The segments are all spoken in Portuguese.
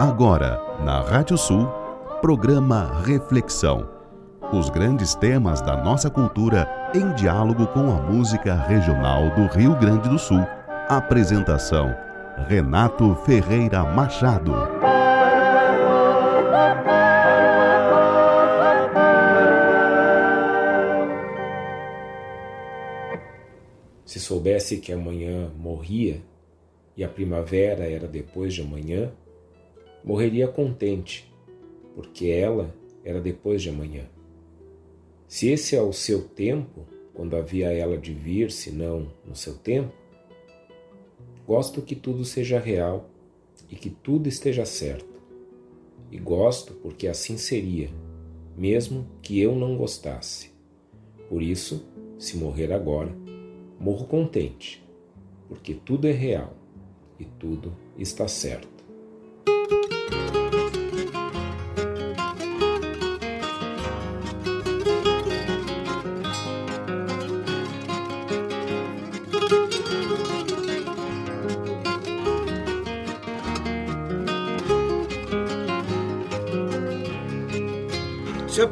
Agora, na Rádio Sul, programa Reflexão. Os grandes temas da nossa cultura em diálogo com a música regional do Rio Grande do Sul. Apresentação: Renato Ferreira Machado. Se soubesse que amanhã morria e a primavera era depois de amanhã, morreria contente, porque ela era depois de amanhã. Se esse é o seu tempo, quando havia ela de vir, se não no seu tempo, gosto que tudo seja real e que tudo esteja certo. E gosto porque assim seria, mesmo que eu não gostasse. Por isso, se morrer agora, morro contente, porque tudo é real e tudo está certo.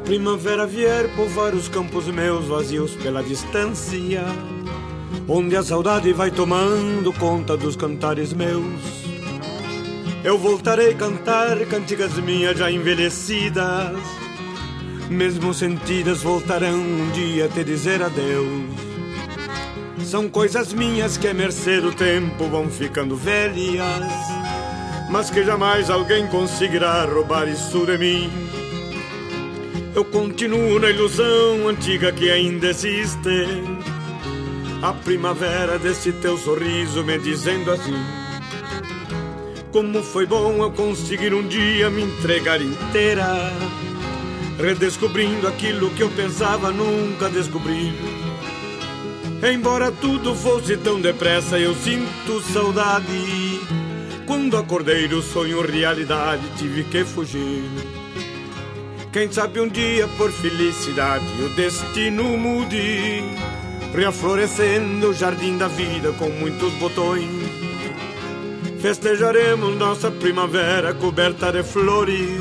Primavera vier povoar os campos meus vazios pela distância, onde a saudade vai tomando conta dos cantares meus, eu voltarei cantar cantigas minhas já envelhecidas, mesmo sentidas voltarão um dia te dizer adeus. São coisas minhas que a mercê do tempo vão ficando velhas, mas que jamais alguém conseguirá roubar isso de mim. Eu continuo na ilusão antiga que ainda existe. A primavera desse teu sorriso me dizendo assim: Como foi bom eu conseguir um dia me entregar inteira, redescobrindo aquilo que eu pensava nunca descobrir. Embora tudo fosse tão depressa, eu sinto saudade. Quando acordei do sonho realidade, tive que fugir. Quem sabe um dia por felicidade o destino mude, reaflorescendo o jardim da vida com muitos botões. Festejaremos nossa primavera coberta de flores,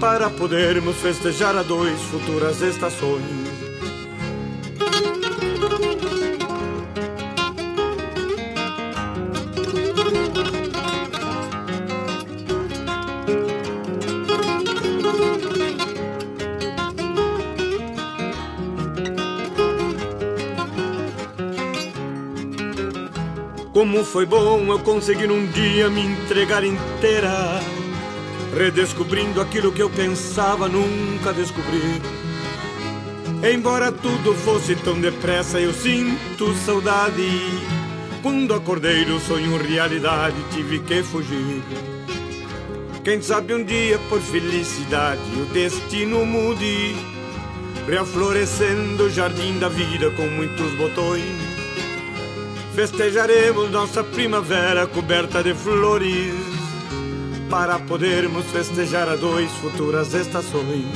para podermos festejar a dois futuras estações. Como foi bom eu conseguir um dia me entregar inteira, redescobrindo aquilo que eu pensava nunca descobrir. Embora tudo fosse tão depressa, eu sinto saudade. Quando acordei do sonho realidade, tive que fugir. Quem sabe um dia por felicidade o destino mude, reaflorescendo o jardim da vida com muitos botões. Festejaremos nossa primavera coberta de flores, para podermos festejar a dois futuras estações.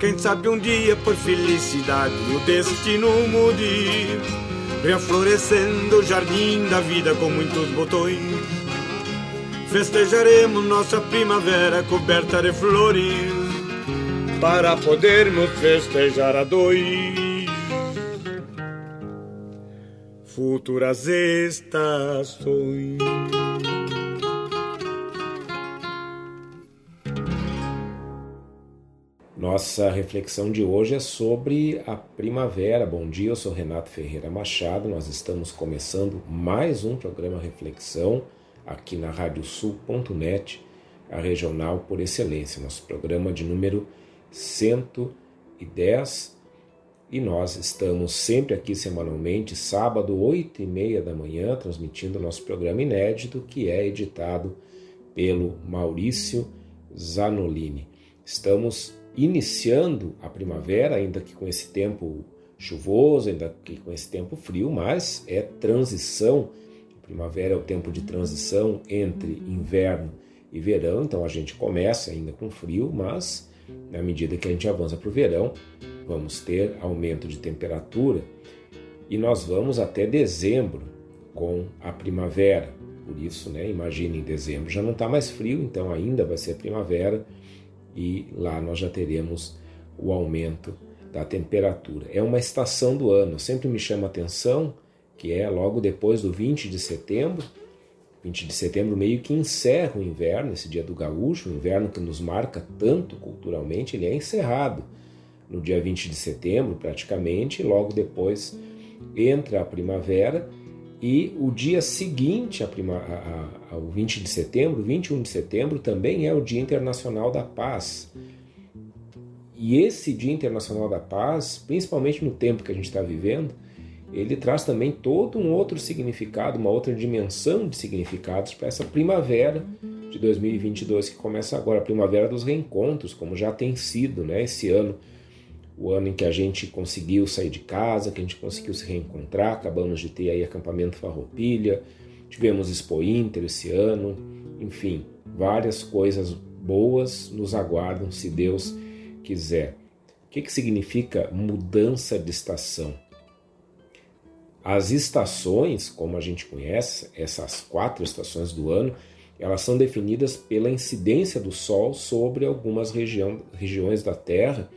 Quem sabe um dia por felicidade o destino mude, reaflorescendo o jardim da vida com muitos botões. Festejaremos nossa primavera coberta de flores, para podermos festejar a dois futuras estações. Nossa reflexão de hoje é sobre a primavera. Bom dia, eu sou Renato Ferreira Machado. Nós estamos começando mais um programa Reflexão aqui na radiosul.net, a regional por excelência, nosso programa de número 110 e nós estamos sempre aqui semanalmente, sábado, 8 e meia da manhã, transmitindo nosso programa inédito, que é editado pelo Maurício Zanolini. Estamos iniciando a primavera, ainda que com esse tempo chuvoso, ainda que com esse tempo frio, mas é transição. Primavera é o tempo de transição entre inverno e verão, então a gente começa ainda com frio, mas na medida que a gente avança para o verão, vamos ter aumento de temperatura e nós vamos até dezembro com a primavera. Por isso, né, imagine em dezembro já não está mais frio, então ainda vai ser primavera e lá nós já teremos o aumento da temperatura. É uma estação do ano, sempre me chama atenção que é logo depois do 20 de setembro. 20 de setembro meio que encerra o inverno, esse dia do gaúcho, o inverno que nos marca tanto culturalmente, ele é encerrado no dia 20 de setembro, praticamente, e logo depois entra a primavera e o dia seguinte a prima, a, a, ao 20 de setembro, 21 de setembro, também é o Dia Internacional da Paz. E esse Dia Internacional da Paz, principalmente no tempo que a gente está vivendo, ele traz também todo um outro significado, uma outra dimensão de significados para essa primavera de 2022 que começa agora, a primavera dos reencontros, como já tem sido, né? Esse ano o ano em que a gente conseguiu sair de casa, que a gente conseguiu se reencontrar, acabamos de ter aí acampamento Farroupilha, tivemos Expo Inter esse ano, enfim, várias coisas boas nos aguardam se Deus quiser. O que, que significa mudança de estação? As estações, como a gente conhece, essas quatro estações do ano, elas são definidas pela incidência do Sol sobre algumas região, regiões da Terra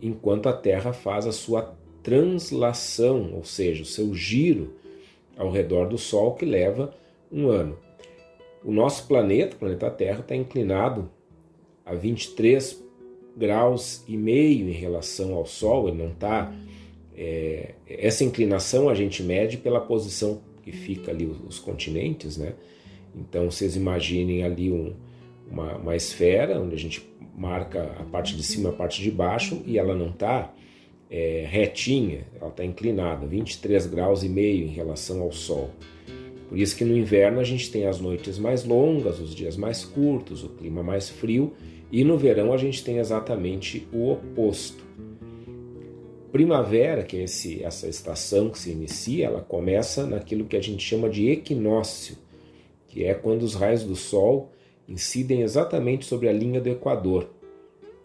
enquanto a Terra faz a sua translação, ou seja, o seu giro ao redor do Sol, que leva um ano. O nosso planeta, o planeta Terra, está inclinado a 23 graus e meio em relação ao Sol, ele não está. É, essa inclinação a gente mede pela posição que fica ali os, os continentes, né? Então vocês imaginem ali um, uma, uma esfera onde a gente marca a parte de cima a parte de baixo e ela não está é, retinha, ela está inclinada, 23 graus e meio em relação ao Sol. Por isso que no inverno a gente tem as noites mais longas, os dias mais curtos, o clima mais frio, e no verão a gente tem exatamente o oposto. Primavera, que é esse, essa estação que se inicia, ela começa naquilo que a gente chama de equinócio, que é quando os raios do Sol incidem exatamente sobre a linha do Equador.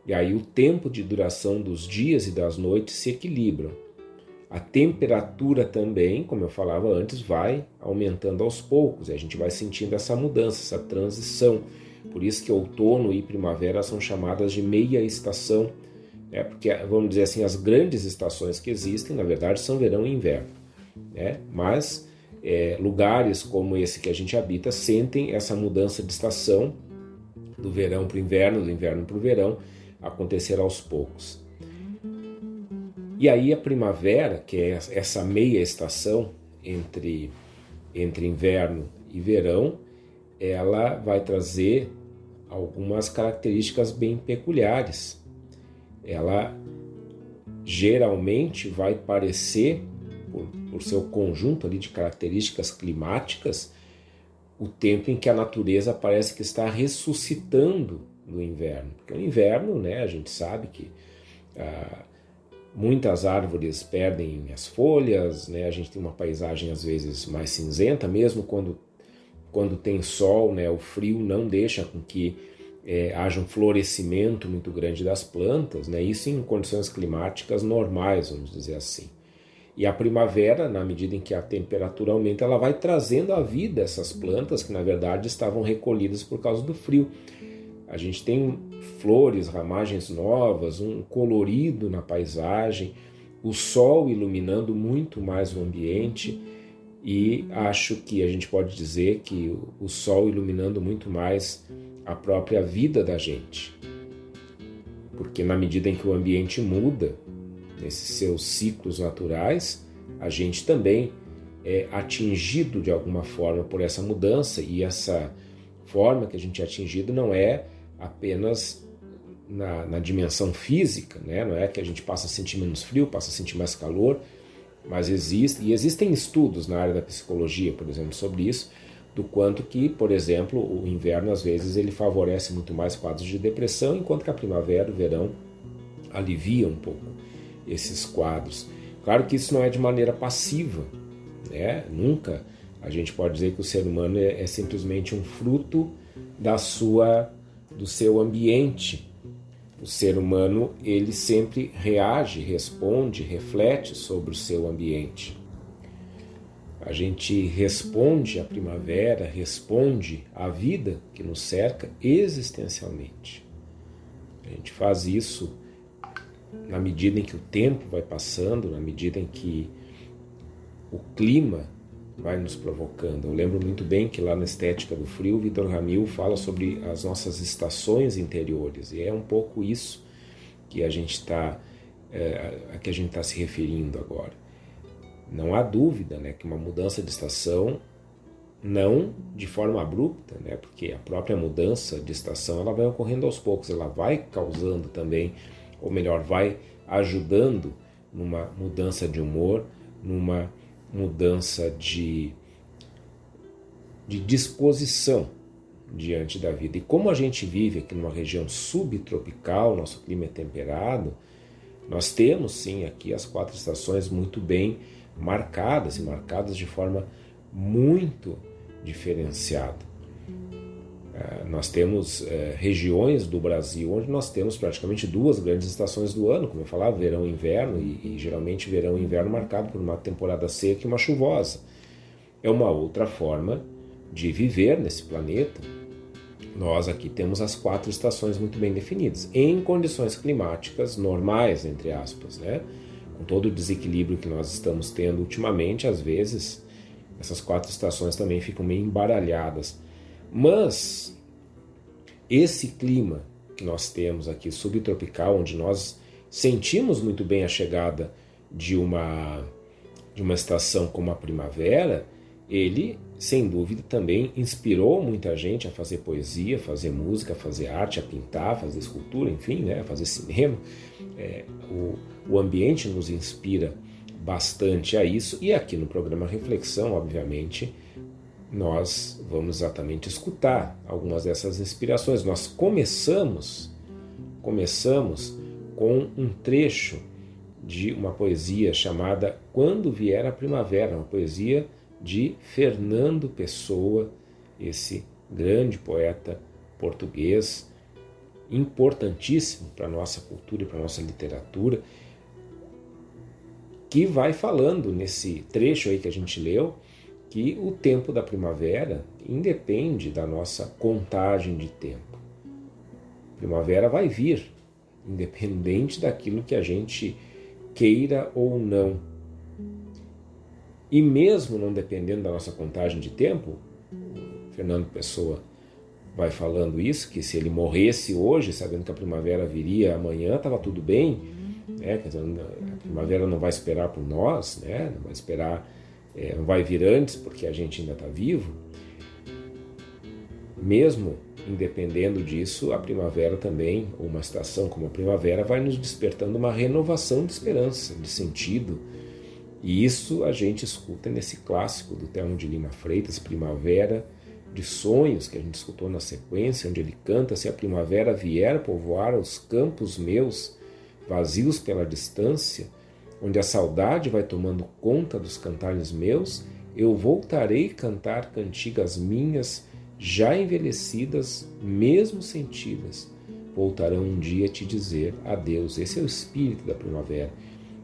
E aí o tempo de duração dos dias e das noites se equilibram. A temperatura também, como eu falava antes, vai aumentando aos poucos. E a gente vai sentindo essa mudança, essa transição. Por isso que outono e primavera são chamadas de meia estação, né? porque vamos dizer assim, as grandes estações que existem, na verdade, são verão e inverno. Né? Mas é, lugares como esse que a gente habita sentem essa mudança de estação do verão para o inverno, do inverno para o verão, acontecer aos poucos. E aí a primavera, que é essa meia estação entre, entre inverno e verão, ela vai trazer algumas características bem peculiares. Ela geralmente vai parecer por, por seu conjunto ali de características climáticas, o tempo em que a natureza parece que está ressuscitando no inverno. Porque o inverno, né, a gente sabe que ah, muitas árvores perdem as folhas, né, a gente tem uma paisagem às vezes mais cinzenta, mesmo quando, quando tem sol, né, o frio não deixa com que é, haja um florescimento muito grande das plantas, né, isso em condições climáticas normais, vamos dizer assim. E a primavera, na medida em que a temperatura aumenta, ela vai trazendo à vida essas plantas que na verdade estavam recolhidas por causa do frio. A gente tem flores, ramagens novas, um colorido na paisagem, o sol iluminando muito mais o ambiente e acho que a gente pode dizer que o sol iluminando muito mais a própria vida da gente. Porque na medida em que o ambiente muda, nesses seus ciclos naturais, a gente também é atingido de alguma forma por essa mudança e essa forma que a gente é atingido não é apenas na, na, dimensão física, né? não é que a gente passa a sentir menos frio, passa a sentir mais calor, mas existe, e existem estudos na área da psicologia, por exemplo, sobre isso, do quanto que, por exemplo, o inverno às vezes ele favorece muito mais quadros de depressão, enquanto que a primavera, o verão alivia um pouco esses quadros. Claro que isso não é de maneira passiva, né? Nunca a gente pode dizer que o ser humano é, é simplesmente um fruto da sua, do seu ambiente. O ser humano ele sempre reage, responde, reflete sobre o seu ambiente. A gente responde à primavera, responde à vida que nos cerca existencialmente. A gente faz isso na medida em que o tempo vai passando, na medida em que o clima vai nos provocando. Eu lembro muito bem que lá na Estética do Frio, Vitor Ramil fala sobre as nossas estações interiores, e é um pouco isso que a gente está é, a que a gente está se referindo agora. Não há dúvida né, que uma mudança de estação, não de forma abrupta, né, porque a própria mudança de estação ela vai ocorrendo aos poucos, ela vai causando também, ou melhor, vai ajudando numa mudança de humor, numa mudança de, de disposição diante da vida. E como a gente vive aqui numa região subtropical, nosso clima é temperado, nós temos sim aqui as quatro estações muito bem marcadas e marcadas de forma muito diferenciada. Uh, nós temos uh, regiões do Brasil onde nós temos praticamente duas grandes estações do ano, como eu falava, verão e inverno, e, e geralmente verão e inverno marcado por uma temporada seca e uma chuvosa. É uma outra forma de viver nesse planeta. Nós aqui temos as quatro estações muito bem definidas, em condições climáticas normais, entre aspas, né? Com todo o desequilíbrio que nós estamos tendo ultimamente, às vezes essas quatro estações também ficam meio embaralhadas mas esse clima que nós temos aqui subtropical, onde nós sentimos muito bem a chegada de uma de uma estação como a primavera, ele sem dúvida também inspirou muita gente a fazer poesia, fazer música, fazer arte, a pintar, fazer escultura, enfim, né, fazer cinema. É, o, o ambiente nos inspira bastante a isso e aqui no programa Reflexão, obviamente, nós vamos exatamente escutar algumas dessas inspirações. Nós começamos, começamos com um trecho de uma poesia chamada Quando Vier a Primavera, uma poesia de Fernando Pessoa, esse grande poeta português, importantíssimo para a nossa cultura e para a nossa literatura, que vai falando nesse trecho aí que a gente leu que o tempo da primavera independe da nossa contagem de tempo. Primavera vai vir, independente daquilo que a gente queira ou não. E mesmo não dependendo da nossa contagem de tempo, Fernando Pessoa vai falando isso, que se ele morresse hoje, sabendo que a primavera viria amanhã, estava tudo bem, né? Dizer, a primavera não vai esperar por nós, né? não vai esperar é, não vai vir antes porque a gente ainda está vivo, mesmo independendo disso, a primavera também, ou uma estação como a primavera, vai nos despertando uma renovação de esperança, de sentido. E isso a gente escuta nesse clássico do Thelmo de Lima Freitas, Primavera de Sonhos, que a gente escutou na sequência, onde ele canta: Se a primavera vier povoar os campos meus, vazios pela distância, onde a saudade vai tomando conta dos cantares meus, eu voltarei cantar cantigas minhas, já envelhecidas, mesmo sentidas. Voltarão um dia te dizer adeus. Esse é o espírito da primavera.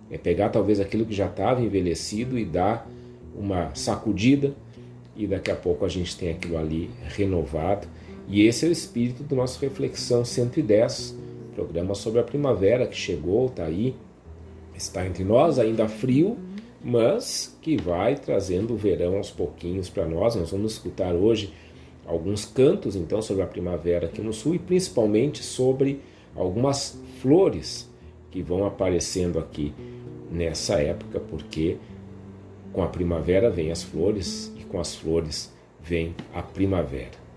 É pegar talvez aquilo que já estava envelhecido e dar uma sacudida, e daqui a pouco a gente tem aquilo ali renovado. E esse é o espírito do nosso Reflexão 110, programa sobre a primavera que chegou, está aí, está entre nós, ainda frio, mas que vai trazendo o verão aos pouquinhos para nós. Nós vamos escutar hoje alguns cantos então sobre a primavera aqui no sul e principalmente sobre algumas flores que vão aparecendo aqui nessa época, porque com a primavera vem as flores e com as flores vem a primavera.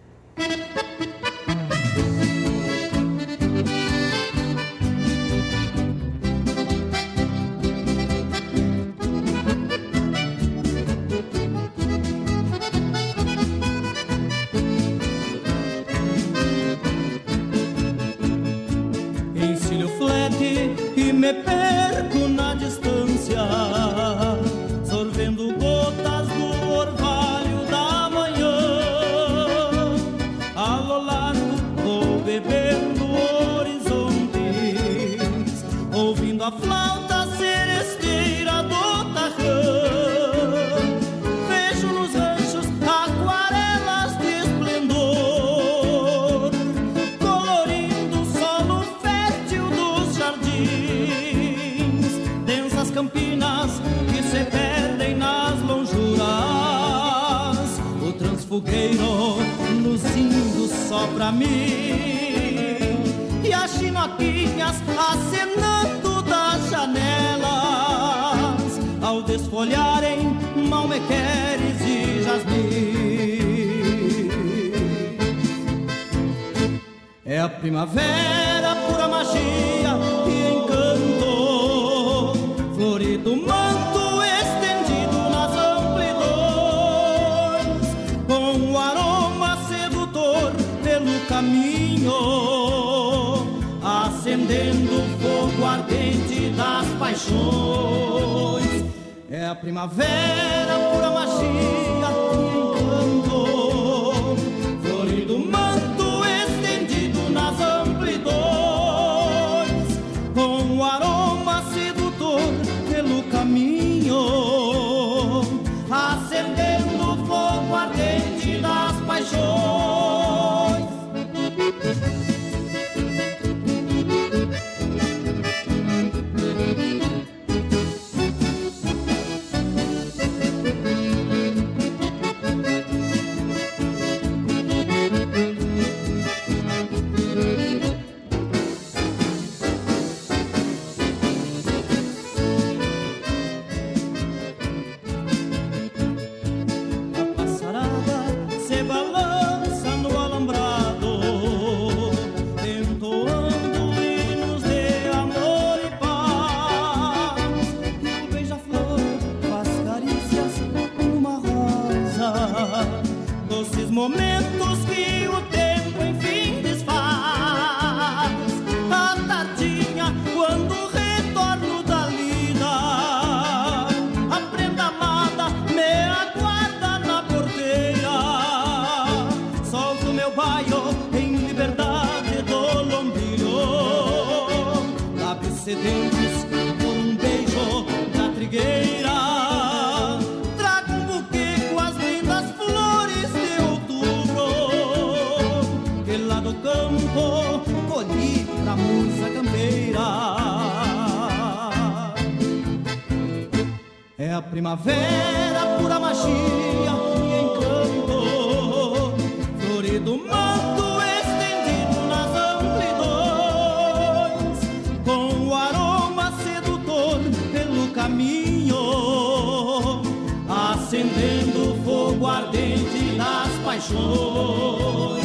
Paixões.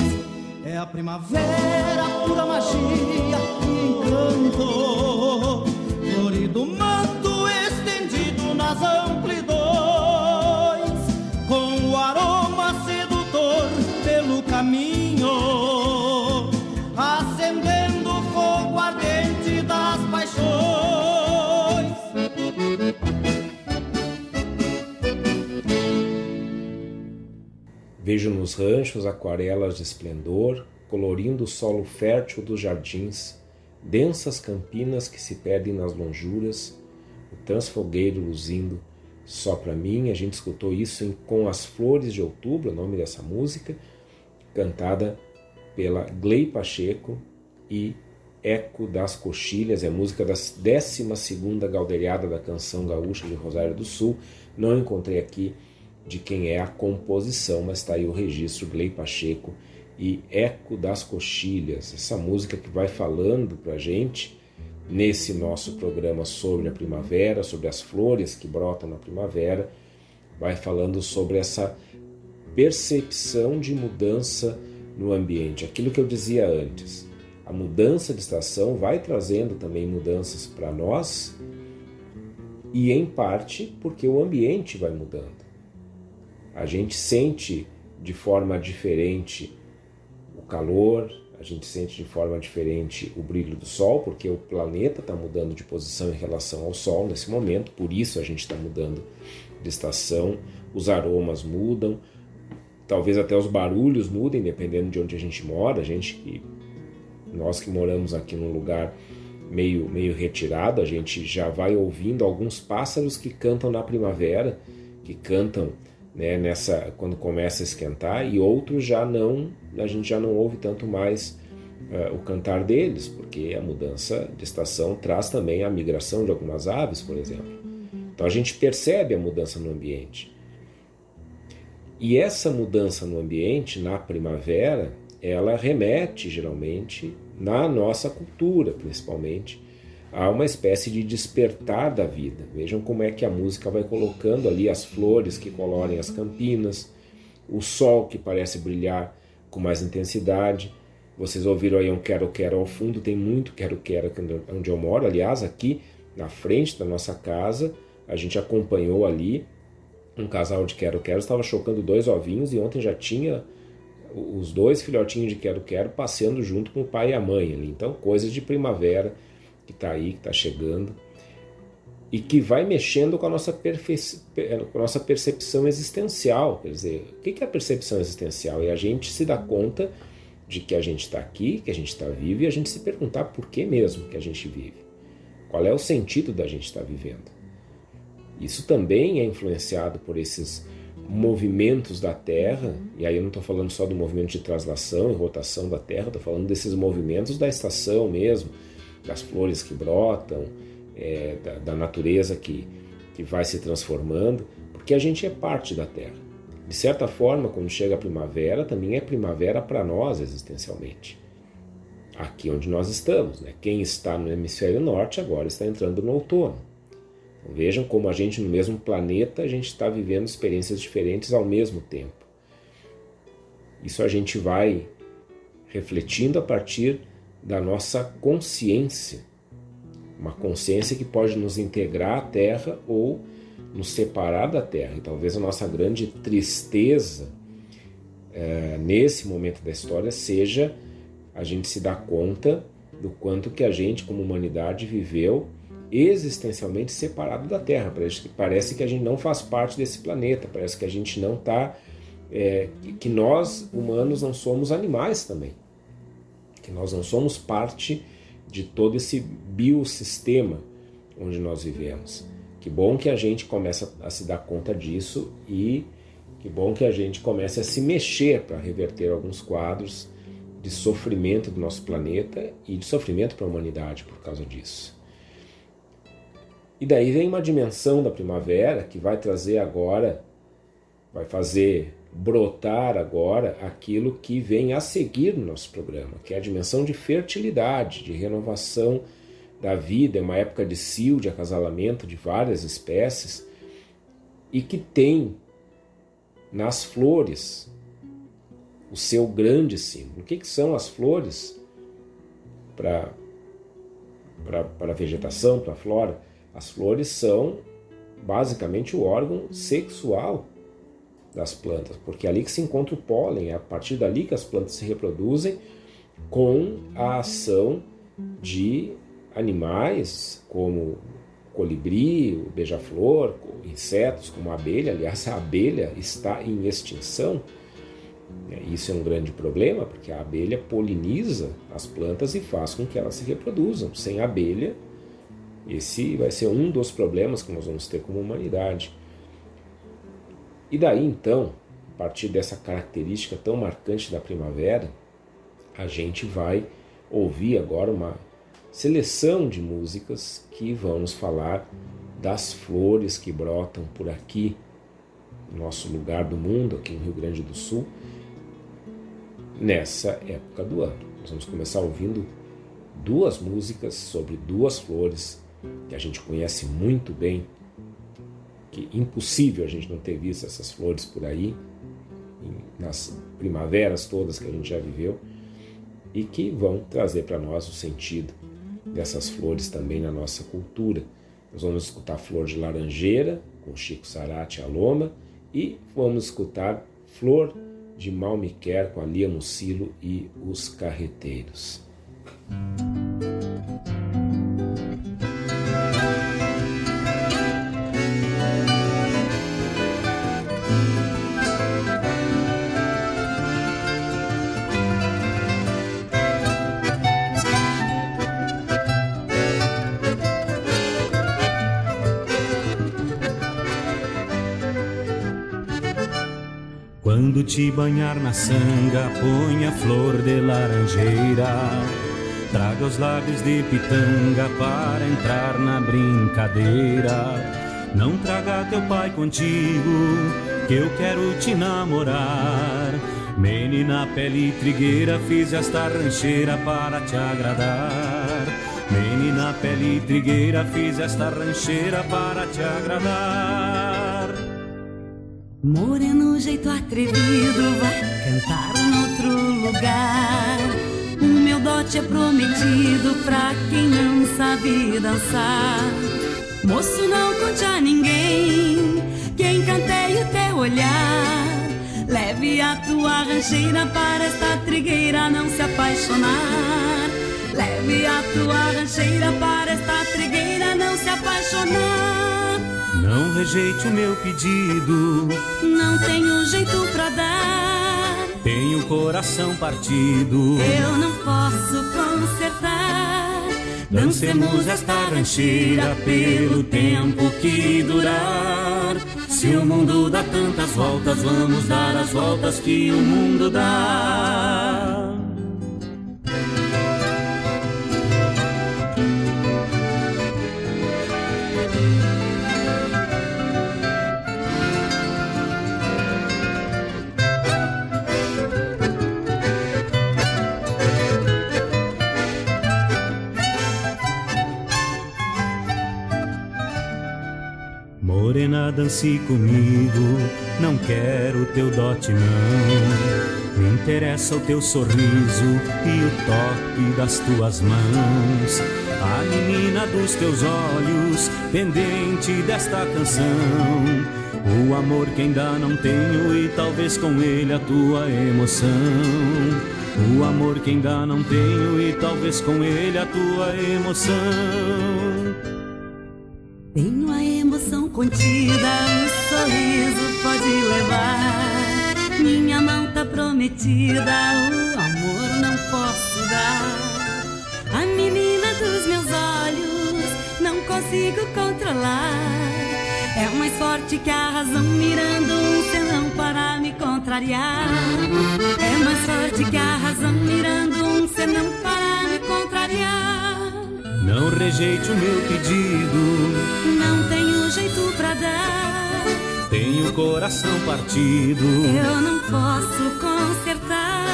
É a primavera, pura magia e encanto, florido manto nas amplidões, Vejo nos ranchos aquarelas de esplendor, colorindo o solo fértil dos jardins, densas campinas que se perdem nas lonjuras, o transfogueiro luzindo só para mim. A gente escutou isso em Com as Flores de Outubro, o nome dessa música, cantada pela Glei Pacheco e Eco das Coxilhas, é música da 12 Galderiada da Canção Gaúcha de Rosário do Sul. Não encontrei aqui de quem é a composição, mas está aí o registro Glei Pacheco e Eco das Coxilhas, essa música que vai falando para a gente nesse nosso programa sobre a primavera, sobre as flores que brotam na primavera, vai falando sobre essa percepção de mudança no ambiente. Aquilo que eu dizia antes, a mudança de estação vai trazendo também mudanças para nós e em parte porque o ambiente vai mudando. A gente sente de forma diferente o calor, a gente sente de forma diferente o brilho do Sol, porque o planeta está mudando de posição em relação ao Sol nesse momento, por isso a gente está mudando de estação, os aromas mudam, talvez até os barulhos mudem, dependendo de onde a gente mora. A gente que nós que moramos aqui num lugar meio meio retirado, a gente já vai ouvindo alguns pássaros que cantam na primavera, que cantam né, nessa quando começa a esquentar e outros já não a gente já não ouve tanto mais uh, o cantar deles porque a mudança de estação traz também a migração de algumas aves por exemplo. Então a gente percebe a mudança no ambiente. E essa mudança no ambiente, na primavera, ela remete geralmente, na nossa cultura principalmente, a uma espécie de despertar da vida. Vejam como é que a música vai colocando ali as flores que colorem as campinas, o sol que parece brilhar com mais intensidade. Vocês ouviram aí um quero-quero ao fundo, tem muito quero-quero onde eu moro. Aliás, aqui na frente da nossa casa, a gente acompanhou ali um casal de quero-quero, estava chocando dois ovinhos e ontem já tinha os dois filhotinhos de quero-quero passeando junto com o pai e a mãe ali. Então, coisas de primavera que está aí, que está chegando e que vai mexendo com a nossa, com a nossa percepção existencial. Quer dizer, o que é a percepção existencial? É a gente se dar conta de que a gente está aqui, que a gente está vivo e a gente se perguntar por que mesmo que a gente vive. Qual é o sentido da gente estar tá vivendo? Isso também é influenciado por esses movimentos da Terra, e aí eu não estou falando só do movimento de translação e rotação da Terra, estou falando desses movimentos da estação mesmo, das flores que brotam, é, da, da, natureza que, que vai se transformando, porque a gente é parte da Terra. De certa forma, quando chega a primavera, também é primavera para nós existencialmente. Aqui onde nós estamos. Né? Quem está no hemisfério norte agora está entrando no outono. Então, vejam como a gente, no mesmo planeta, a gente está vivendo experiências diferentes ao mesmo tempo. Isso a gente vai refletindo a partir da nossa consciência. Uma consciência que pode nos integrar à Terra ou nos separar da Terra. E talvez a nossa grande tristeza é, nesse momento da história seja a gente se dar conta do quanto que a gente, como humanidade, viveu existencialmente separado da Terra. Parece que, parece que a gente não faz parte desse planeta, parece que a gente não está. É, que nós, humanos, não somos animais também que nós não somos parte de todo esse biosistema onde nós vivemos. Que bom que a gente começa a se dar conta disso e que bom que a gente comece a se mexer para reverter alguns quadros de sofrimento do nosso planeta e de sofrimento para a humanidade por causa disso. E daí vem uma dimensão da primavera que vai trazer agora, vai fazer brotar agora aquilo que vem a seguir no nosso programa, que é a dimensão de fertilidade, de renovação da vida, é uma época de cio, de acasalamento de várias espécies e que tem nas flores o seu grande símbolo. O que, que são as flores para a vegetação, para a flora? As flores são basicamente o órgão sexual das plantas, porque é ali que se encontra o pólen, é a partir dali que as plantas se reproduzem com a ação de animais como o colibri, o beija-flor, insetos como a abelha. Aliás, a abelha está em extinção. Isso é um grande problema, porque a abelha poliniza as plantas e faz com que elas se reproduzam. Sem abelha, esse vai ser um dos problemas que nós vamos ter como humanidade. E daí então, a partir dessa característica tão marcante da primavera, a gente vai ouvir agora uma seleção de músicas que vão nos falar das flores que brotam por aqui, no nosso lugar do mundo, aqui no Rio Grande do Sul, nessa época do ano. Nós vamos começar ouvindo duas músicas sobre duas flores que a gente conhece muito bem que impossível a gente não ter visto essas flores por aí, nas primaveras todas que a gente já viveu, e que vão trazer para nós o sentido dessas flores também na nossa cultura. Nós vamos escutar Flor de Laranjeira, com Chico Sarate e Aloma, e vamos escutar Flor de Malmiquer, com a Lia Mucilo e os Carreteiros. Quando te banhar na sanga, ponha flor de laranjeira. Traga os lábios de pitanga para entrar na brincadeira. Não traga teu pai contigo, que eu quero te namorar. Menina pele trigueira, fiz esta rancheira para te agradar. Menina pele trigueira, fiz esta rancheira para te agradar. Moreno, jeito atrevido, vai cantar noutro lugar. O meu dote é prometido pra quem não sabe dançar. Moço, não conte a ninguém quem cantei o teu olhar. Leve a tua rancheira para esta trigueira não se apaixonar. Leve a tua rancheira para esta trigueira não se apaixonar. Não rejeite o meu pedido. Não tenho jeito pra dar. Tenho coração partido. Eu não posso consertar. Dancemos esta rancheira pelo tempo que durar. Se o mundo dá tantas voltas, vamos dar as voltas que o mundo dá. Morena, dance comigo, não quero teu dote não. Me interessa o teu sorriso e o toque das tuas mãos. A menina dos teus olhos, pendente desta canção. O amor que ainda não tenho e talvez com ele a tua emoção. O amor que ainda não tenho e talvez com ele a tua emoção. Tenho a emoção contida, o sorriso pode levar. Minha mão tá prometida, o amor não posso dar. A menina dos meus olhos, não consigo controlar. É mais forte que a razão, mirando um senão para me contrariar. É mais forte que a razão, mirando um senão para me contrariar. Não rejeite o meu pedido. Não tenho jeito pra dar. Tenho coração partido. Eu não posso consertar.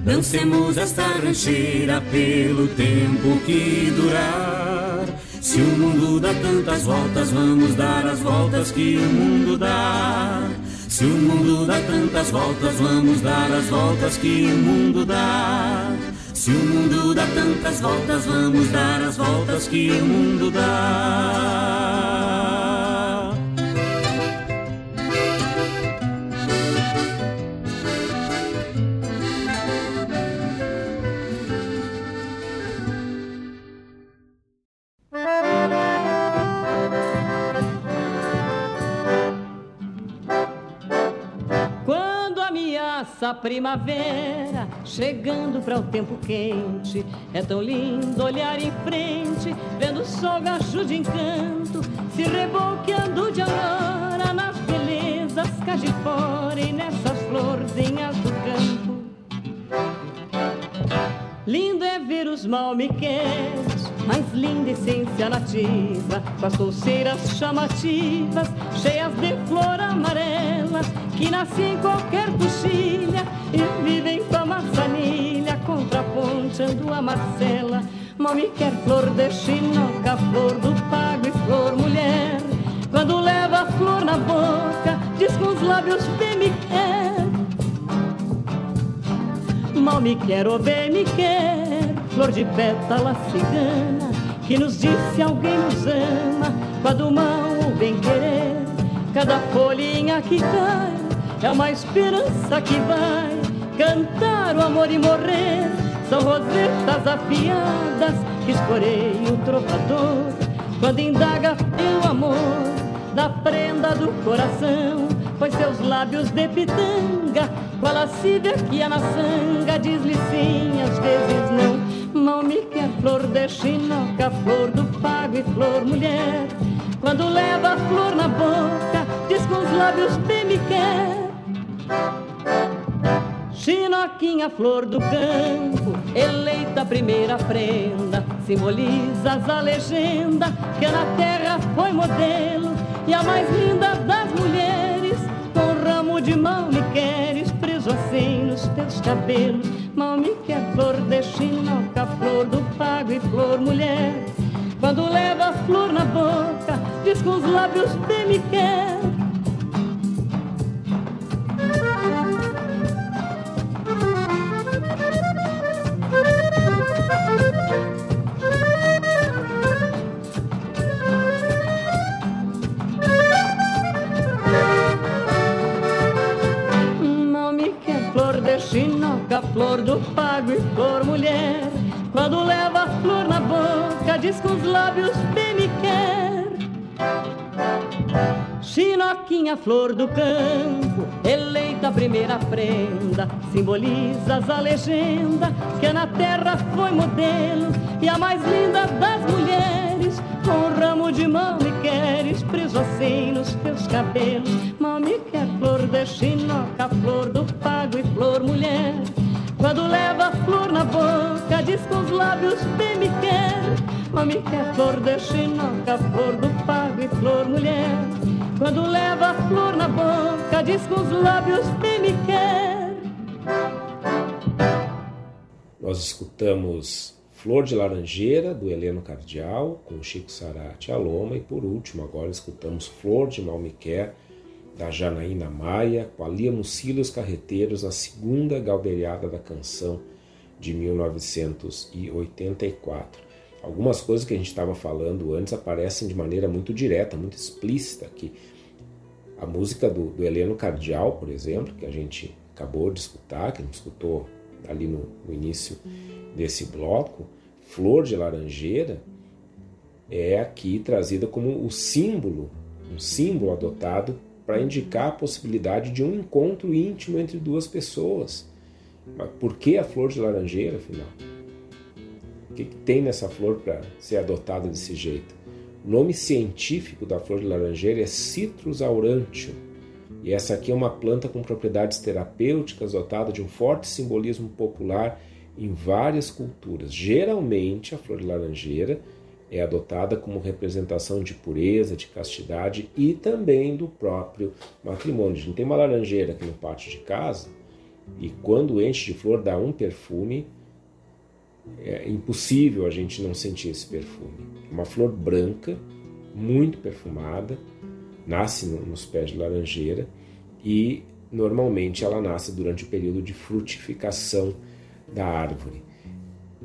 Dancemos esta rancheira pelo tempo que durar. Se o mundo dá tantas voltas, vamos dar as voltas que o mundo dá. Se o mundo dá tantas voltas, vamos dar as voltas que o mundo dá. Se o mundo dá tantas voltas, vamos dar as voltas que o mundo dá. Ameaça a primavera, chegando para o tempo quente, é tão lindo olhar em frente, vendo o sol gacho de encanto, se reboqueando de aurora nas belezas cá de fora e nessas florzinhas do campo. Lindo é ver os malmiqueiros, mais linda essência nativa, com as touceiras chamativas, cheias de flor amarelas, que nascem em qualquer coxilha e vivem com a maçanilha, contraponteando a Marcela. Malmiquer flor de chinoca, flor do pago e flor mulher, quando leva a flor na boca, diz com os lábios bem me quer. Mal me quer ou bem me quer, flor de pétala cigana, que nos disse alguém nos ama, quando mal ou bem querer. Cada folhinha que cai é uma esperança que vai cantar o amor e morrer. São rosetas afiadas que escoreia o trovador, quando indaga pelo amor da prenda do coração, pois seus lábios de pitanga, com a lascívia que há na sanga, diz-lhe sim, às vezes não. Mal me quer flor de chinoca, flor do pago e flor mulher. Quando leva a flor na boca, diz com os lábios bem me quer. Chinoquinha, flor do campo, eleita a primeira prenda, simbolizas a legenda que na terra foi modelo e a mais linda das mulheres, com de mal me queres preso assim nos teus cabelos. Mal me quer flor de chinoca, flor do pago e flor mulher. Quando leva a flor na boca, diz com os lábios bem me quer. flor do pago e flor mulher. Quando leva a flor na boca, diz com os lábios bem me quer. Chinoquinha, flor do campo, eleita a primeira prenda, simbolizas a legenda que na terra foi modelo e a mais linda das mulheres. Com um ramo de mão me queres, preso assim nos teus cabelos. Mal me quer flor de chinoca, flor do pago e flor mulher. Quando leva a flor na boca, diz com os lábios bem me quer. Mal me quer flor de chinoca, flor do pago e flor mulher. Quando leva a flor na boca, diz com os lábios bem me quer. Nós escutamos Flor de Laranjeira, do Heleno Cardial, com Chico Sarati Aloma, e por último, agora escutamos Flor de Malmiquer, da Janaína Maia, com a Lia Mucila e os Carreteiros, na segunda galderiada da canção de 1984. Algumas coisas que a gente estava falando antes aparecem de maneira muito direta, muito explícita aqui. A música do, do Heleno Cardial, por exemplo, que a gente acabou de escutar, que a gente escutou ali no, no início desse bloco, Flor de Laranjeira, é aqui trazida como o símbolo, um símbolo adotado para indicar a possibilidade de um encontro íntimo entre duas pessoas. Mas por que a flor de laranjeira, afinal? O que, que tem nessa flor para ser adotada desse jeito? O nome científico da flor de laranjeira é Citrus aurantium. E essa aqui é uma planta com propriedades terapêuticas dotada de um forte simbolismo popular em várias culturas. Geralmente, a flor de laranjeira é adotada como representação de pureza, de castidade e também do próprio matrimônio. A gente tem uma laranjeira aqui no pátio de casa e quando enche de flor dá um perfume é impossível a gente não sentir esse perfume. Uma flor branca, muito perfumada, nasce nos pés de laranjeira e normalmente ela nasce durante o período de frutificação da árvore.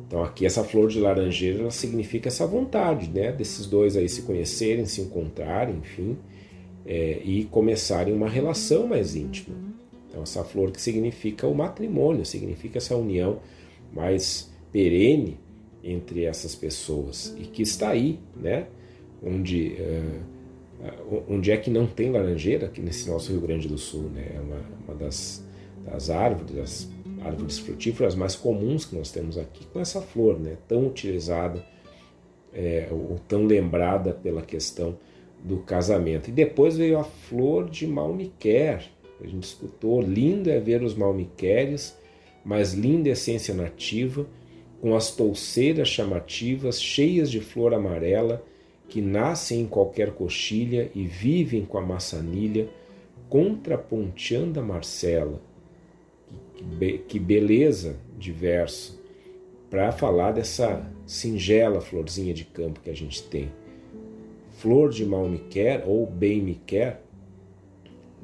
Então aqui essa flor de laranjeira ela significa essa vontade, né, desses dois aí se conhecerem, se encontrarem, enfim, é, e começarem uma relação mais íntima. Então essa flor que significa o matrimônio, significa essa união mais perene entre essas pessoas e que está aí, né? Onde, uh, onde é que não tem laranjeira aqui nesse nosso Rio Grande do Sul, né? É uma, uma das, das árvores, das árvores frutíferas mais comuns que nós temos aqui, com essa flor, né? Tão utilizada é, ou tão lembrada pela questão do casamento. E depois veio a flor de Malmiquer, a gente escutou, lindo é ver os malmiqueres, mas linda essência nativa, com as touceiras chamativas, cheias de flor amarela, que nascem em qualquer coxilha e vivem com a maçanilha, contraponteando a Marcela. Que beleza de verso para falar dessa singela florzinha de campo que a gente tem. Flor de mal me quer ou bem me quer,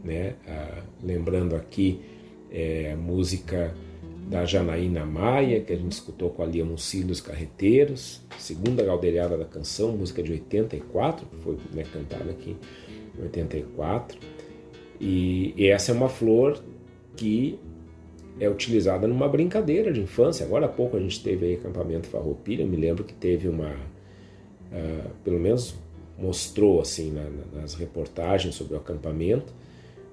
né? Ah, lembrando aqui é, a música da Janaína Maia, que a gente escutou com a Lia Muncilho os Carreteiros, segunda galderiada da canção, música de 84, que foi né, cantada aqui em 84. E, e essa é uma flor que é utilizada numa brincadeira de infância. Agora há pouco a gente teve aí acampamento Farroupilha, eu me lembro que teve uma, uh, pelo menos mostrou assim na, nas reportagens sobre o acampamento,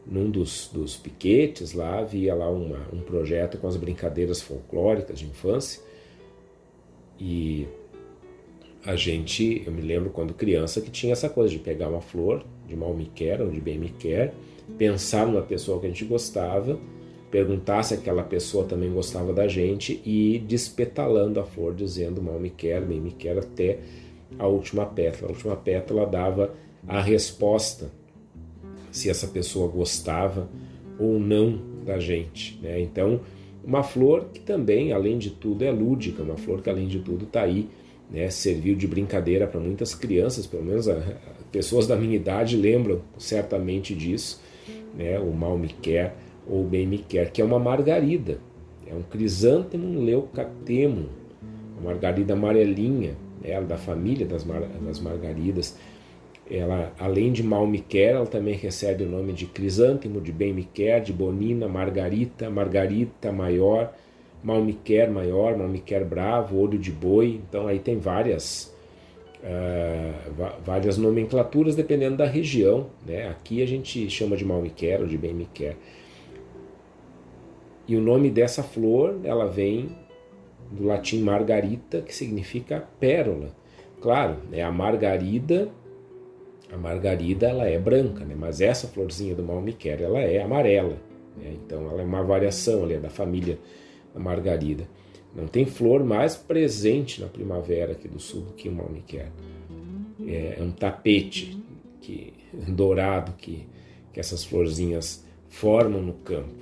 num dos, dos piquetes lá havia lá uma, um projeto com as brincadeiras folclóricas de infância e a gente, eu me lembro quando criança que tinha essa coisa de pegar uma flor de mal me quer ou de bem me quer, pensar numa pessoa que a gente gostava, perguntar se aquela pessoa também gostava da gente e despetalando a flor dizendo mal me quer, bem me quer até a última pétala. A última pétala dava a resposta se essa pessoa gostava ou não da gente. Né? Então, uma flor que também, além de tudo, é lúdica, uma flor que, além de tudo, está aí, né? serviu de brincadeira para muitas crianças, pelo menos a, a, pessoas da minha idade lembram certamente disso, né? o mal me quer ou bem me quer, que é uma margarida, é um crisântemo leucatemo, uma margarida amarelinha, né? da família das, mar, das margaridas, ela, além de Malmiquer, ela também recebe o nome de crisântemo, de Bem-Miquer, de Bonina, Margarita, Margarita Maior, Malmiquer Maior, Malmiquer Bravo, Olho de Boi. Então aí tem várias, uh, várias nomenclaturas dependendo da região. Né? Aqui a gente chama de Malmiquer ou de Bem-Miquer. E o nome dessa flor, ela vem do latim margarita, que significa pérola. Claro, é a margarida a margarida ela é branca, né? mas essa florzinha do malmiquer ela é amarela. Né? Então ela é uma variação ali, é da família da margarida. Não tem flor mais presente na primavera aqui do sul do que o malmiquer. É, é um tapete que, dourado que, que essas florzinhas formam no campo.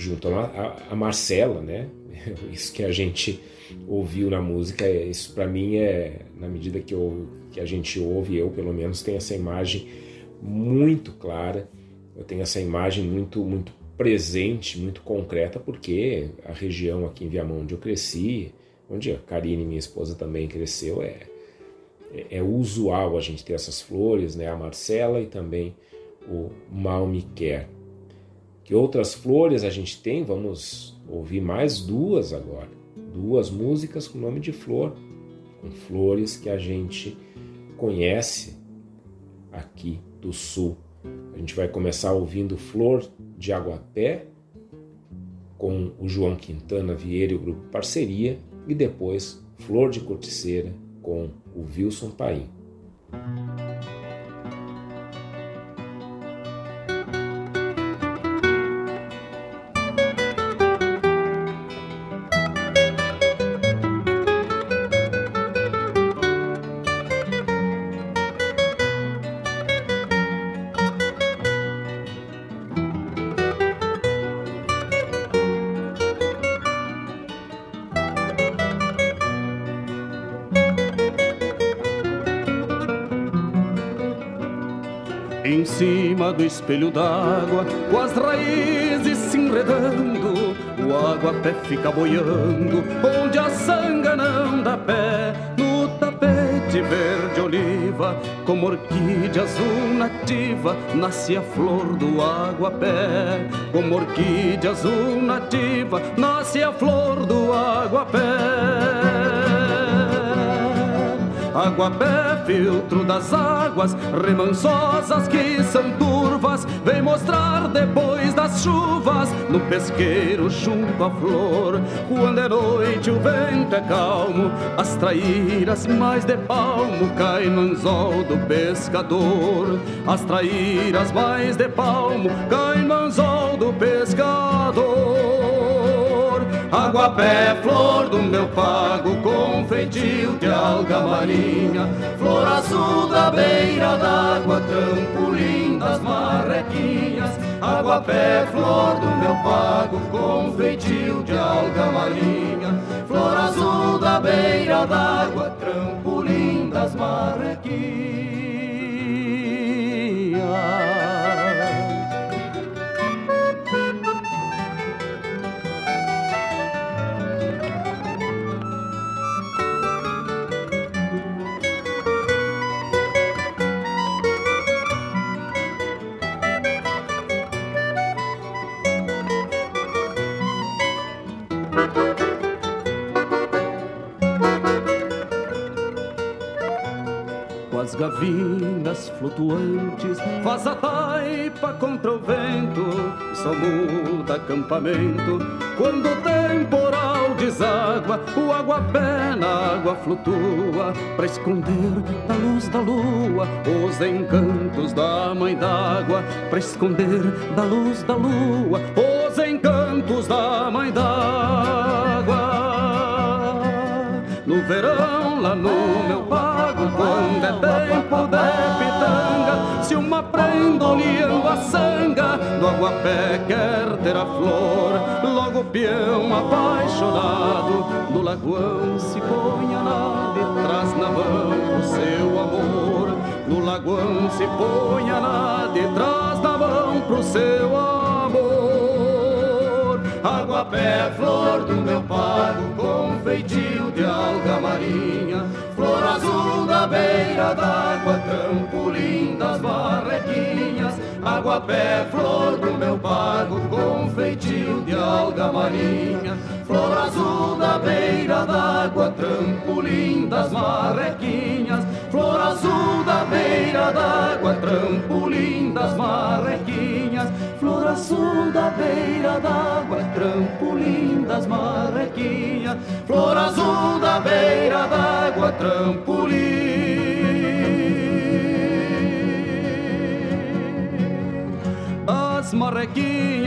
Junto a, a, a Marcela, né? Isso que a gente ouviu na música, isso para mim é, na medida que eu que a gente ouve, eu pelo menos tenho essa imagem muito clara, eu tenho essa imagem muito, muito presente, muito concreta, porque a região aqui em Viamão onde eu cresci, onde a Karine, minha esposa, também cresceu, é, é, é usual a gente ter essas flores, né? a Marcela e também o Mal Me Quer. Que outras flores a gente tem? Vamos ouvir mais duas agora. Duas músicas com nome de flor, com flores que a gente conhece aqui do sul. A gente vai começar ouvindo Flor de Aguapé com o João Quintana Vieira e o grupo Parceria e depois Flor de Corticeira com o Wilson Paim. Espelho d'água, com as raízes se enredando, o água-pé fica boiando, onde a sanga não dá pé, no tapete verde oliva, como orquídea azul nativa, nasce a flor do água-pé, como orquídea azul nativa, nasce a flor do água-pé. Água pé, filtro das águas remansosas que são vem mostrar depois das chuvas no pesqueiro junto à flor. Quando é noite o vento é calmo, as traíras mais de palmo caem no anzol do pescador. As traíras mais de palmo caem no anzol do pescador. Água pé, flor do meu pago, com feitio de alga marinha, flor azul da beira d'água, trampolim das marrequinhas. Água pé, flor do meu pago, com feitio de alga marinha, flor azul da beira d'água, trampolim das marrequinhas. Gavinas flutuantes, faz a taipa contra o vento, só muda acampamento. Quando o temporal deságua, o água-pé na água flutua, para esconder da luz da lua os encantos da mãe d'água, para esconder da luz da lua Se uma prenda olhando a sanga do aguapé quer ter a flor, logo o peão apaixonado do lagoão se põe a nada e traz na mão o seu amor. No lagoão se põe a nada e traz na mão pro seu amor. Aguapé, flor do meu pago, com feitio de alga marinha, flor azul da beira d'água, trampolim das barrequinhas. Aguapé, flor do meu pago, com feitio de alga marinha, flor azul da beira d'água, trampolim das marrequinhas, azul da beira d'água, trampolim das marrequinhas, flor azul da beira d'água, trampolim das marrequinhas, flor azul da beira d'água, trampolim. Das marrequinhas.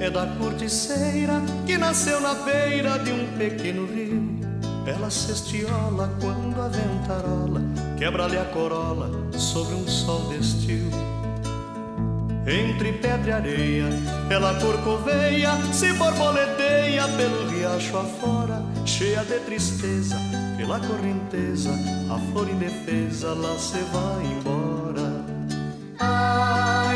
É da corticeira que nasceu na beira de um pequeno rio. Ela cestiola quando a ventarola quebra-lhe a corola sobre um sol de estio. Entre pedra e areia, ela corcoveia, se borboleteia pelo riacho afora, cheia de tristeza, pela correnteza, a flor indefesa lá se vai embora. Ai,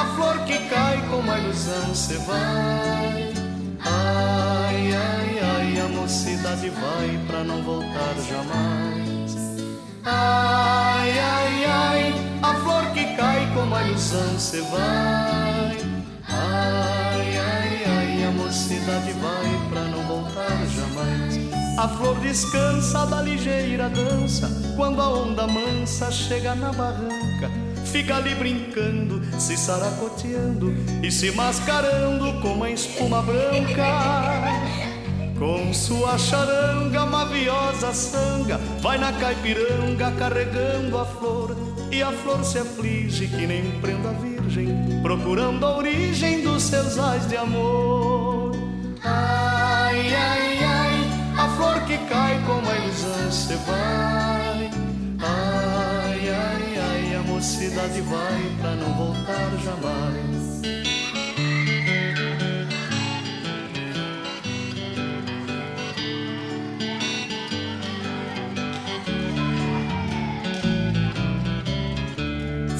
a flor que cai como a ilusão se vai. Ai, ai, ai, a mocidade vai pra não voltar jamais. Ai, ai, ai, a flor que cai como a ilusão se vai. Ai, ai, ai, a mocidade vai pra não voltar jamais. A flor descansa da ligeira dança quando a onda mansa chega na barranca. Fica ali brincando, se saracoteando e se mascarando com uma espuma branca. Com sua charanga, maviosa sanga, vai na caipiranga carregando a flor. E a flor se aflige que nem prenda virgem, procurando a origem dos seus ais de amor. Ai, ai, ai, a flor que cai como a ilusão se vai. Ai, mocidade vai pra não voltar jamais.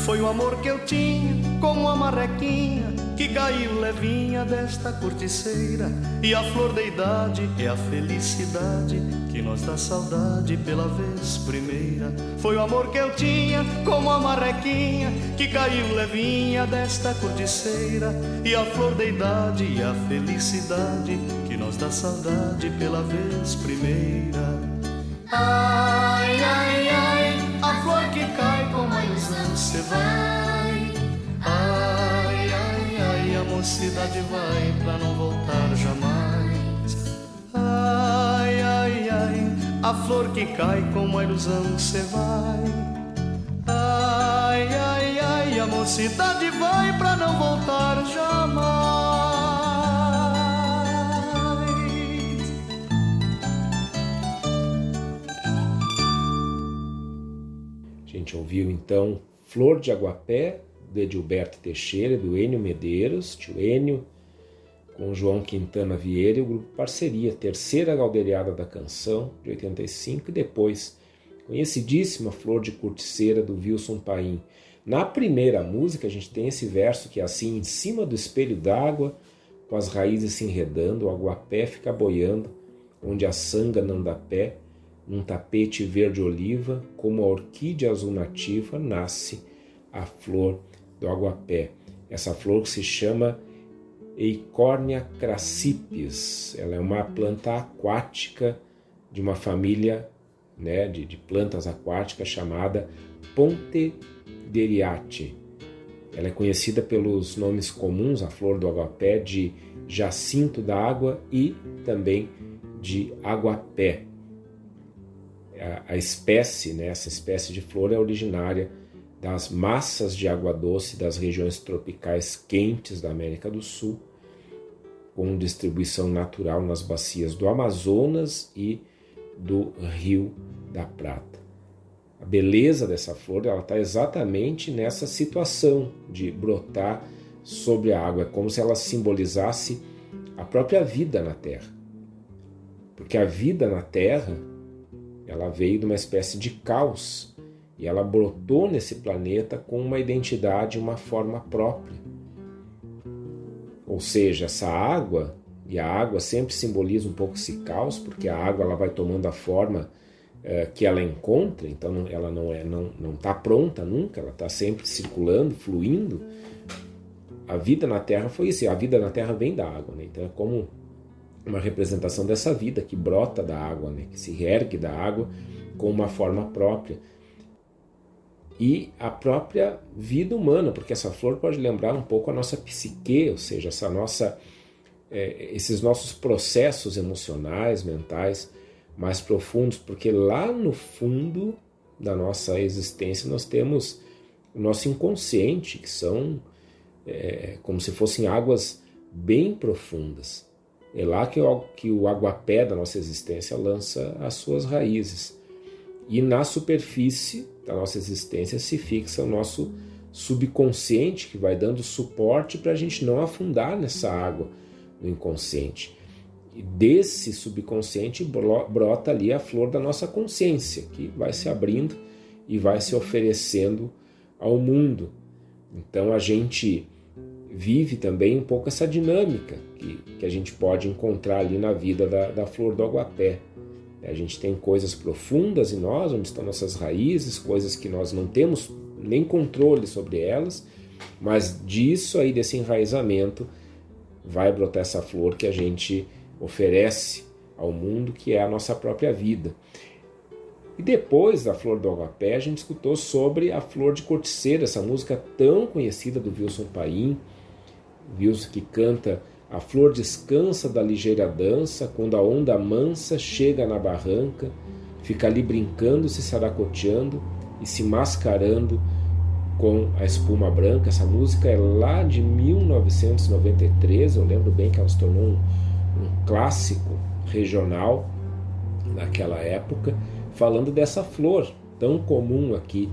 Foi o amor que eu tinha como a marrequinha que caiu levinha desta corticeira. E a flor da idade é a felicidade que nos dá saudade pela vez primeira. Foi o amor que eu tinha como a marrequinha que caiu levinha desta corticeira. E a flor da idade é a felicidade que nos dá saudade pela vez primeira. Ai, ai, ai, a flor que cai como a ilusão se vai. Mocidade vai pra não voltar jamais. Ai, ai, ai, a flor que cai como a ilusão se vai. Ai, ai, ai, a mocidade vai pra não voltar jamais. A gente ouviu então Flor de Aguapé, de Edilberto Teixeira, do Enio Medeiros, tio Enio, com João Quintana Vieira e o grupo Parceria, terceira galderiada da canção, de 85, e depois, conhecidíssima Flor de Corticeira, do Wilson Paim. Na primeira música, a gente tem esse verso que é assim, em cima do espelho d'água, com as raízes se enredando, o aguapé fica boiando, onde a sanga não dá pé, num tapete verde oliva, como a orquídea azul nativa, nasce a flor do aguapé. essa flor se chama Eicornia crassipes. Ela é uma planta aquática de uma família né, de, de plantas aquáticas chamada Pontederiate. Ela é conhecida pelos nomes comuns, a flor do aguapé, de jacinto da água e também de aguapé. A, a espécie, né, essa espécie de flor é originária das massas de água doce das regiões tropicais quentes da América do Sul, com distribuição natural nas bacias do Amazonas e do Rio da Prata. A beleza dessa flor está exatamente nessa situação de brotar sobre a água, é como se ela simbolizasse a própria vida na Terra. Porque a vida na Terra ela veio de uma espécie de caos e ela brotou nesse planeta com uma identidade, uma forma própria. Ou seja, essa água, e a água sempre simboliza um pouco esse caos, porque a água ela vai tomando a forma é, que ela encontra, então ela não é não não está pronta nunca, ela está sempre circulando, fluindo. A vida na Terra foi isso, a vida na Terra vem da água, né? então é como uma representação dessa vida que brota da água, né? que se ergue da água com uma forma própria. E a própria vida humana, porque essa flor pode lembrar um pouco a nossa psique, ou seja, essa nossa, é, esses nossos processos emocionais, mentais, mais profundos, porque lá no fundo da nossa existência nós temos o nosso inconsciente, que são é, como se fossem águas bem profundas. É lá que o, que o aguapé da nossa existência lança as suas raízes. E na superfície da nossa existência se fixa o nosso subconsciente, que vai dando suporte para a gente não afundar nessa água do inconsciente. E desse subconsciente brota ali a flor da nossa consciência, que vai se abrindo e vai se oferecendo ao mundo. Então a gente vive também um pouco essa dinâmica que, que a gente pode encontrar ali na vida da, da flor do aguapé. A gente tem coisas profundas em nós, onde estão nossas raízes, coisas que nós não temos nem controle sobre elas, mas disso aí, desse enraizamento, vai brotar essa flor que a gente oferece ao mundo, que é a nossa própria vida. E depois da Flor do Aguapé, a gente escutou sobre a Flor de Corticeira, essa música tão conhecida do Wilson Paim, Wilson que canta A flor descansa da ligeira dança, quando a onda mansa chega na barranca, fica ali brincando, se saracoteando e se mascarando com a espuma branca. Essa música é lá de 1993, eu lembro bem que ela se tornou um um clássico regional naquela época, falando dessa flor tão comum aqui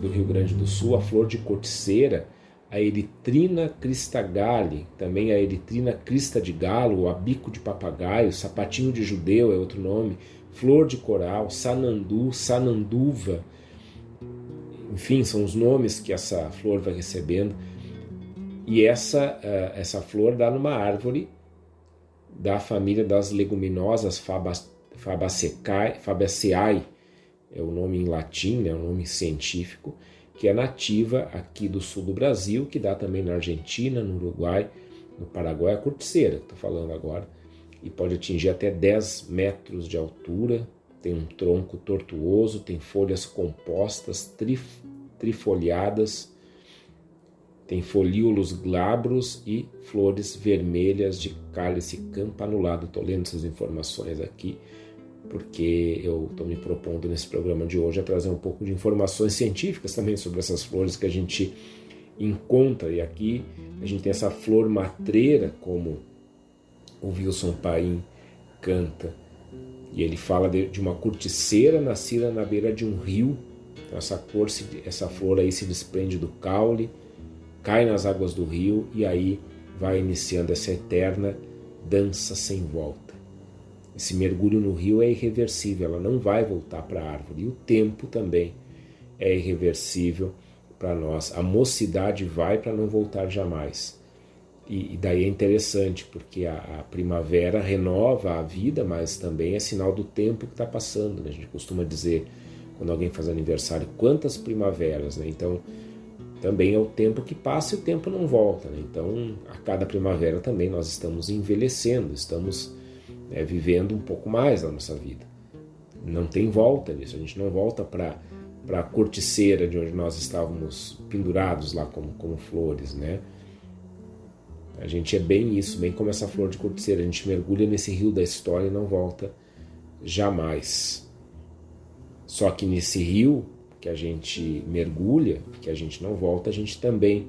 do Rio Grande do Sul, a flor de corticeira, a Eritrina cristagalli, também a Eritrina crista de galo, a bico de papagaio, sapatinho de judeu é outro nome, flor de coral, sanandu, sananduva, enfim, são os nomes que essa flor vai recebendo. E essa, eh, essa flor dá numa árvore da família das leguminosas Fabaceae, é o nome em latim, é né, o nome científico, que é nativa aqui do sul do Brasil, que dá também na Argentina, no Uruguai, no Paraguai, a corticeira, estou falando agora, e pode atingir até 10 metros de altura, tem um tronco tortuoso, tem folhas compostas, trif trifoliadas, tem folíolos glabros e flores vermelhas de cálice campanulado. Estou lendo essas informações aqui porque eu estou me propondo nesse programa de hoje a trazer um pouco de informações científicas também sobre essas flores que a gente encontra. E aqui a gente tem essa flor matreira, como o Wilson Paim canta. E ele fala de, uma corticeira nascida na beira de um rio. Então essa, cor, essa flor aí se desprende do caule cai nas águas do rio e aí vai iniciando essa eterna dança sem volta. Esse mergulho no rio é irreversível, ela não vai voltar para a árvore. E o tempo também é irreversível para nós. A mocidade vai para não voltar jamais. E, e, daí é interessante, porque a, a, primavera renova a vida, mas também é sinal do tempo que está passando. Né? A gente costuma dizer, quando alguém faz aniversário, quantas primaveras. Né? Então, também é o tempo que passa e o tempo não volta. Né? Então, a cada primavera também nós estamos envelhecendo, estamos é, vivendo um pouco mais a nossa vida. Não tem volta nisso, a gente não volta para para a corticeira de onde nós estávamos pendurados lá como, como flores, né? A gente é bem isso, bem como essa flor de corticeira, a gente mergulha nesse rio da história e não volta jamais. Só que nesse rio que a gente mergulha, que a gente não volta, a gente também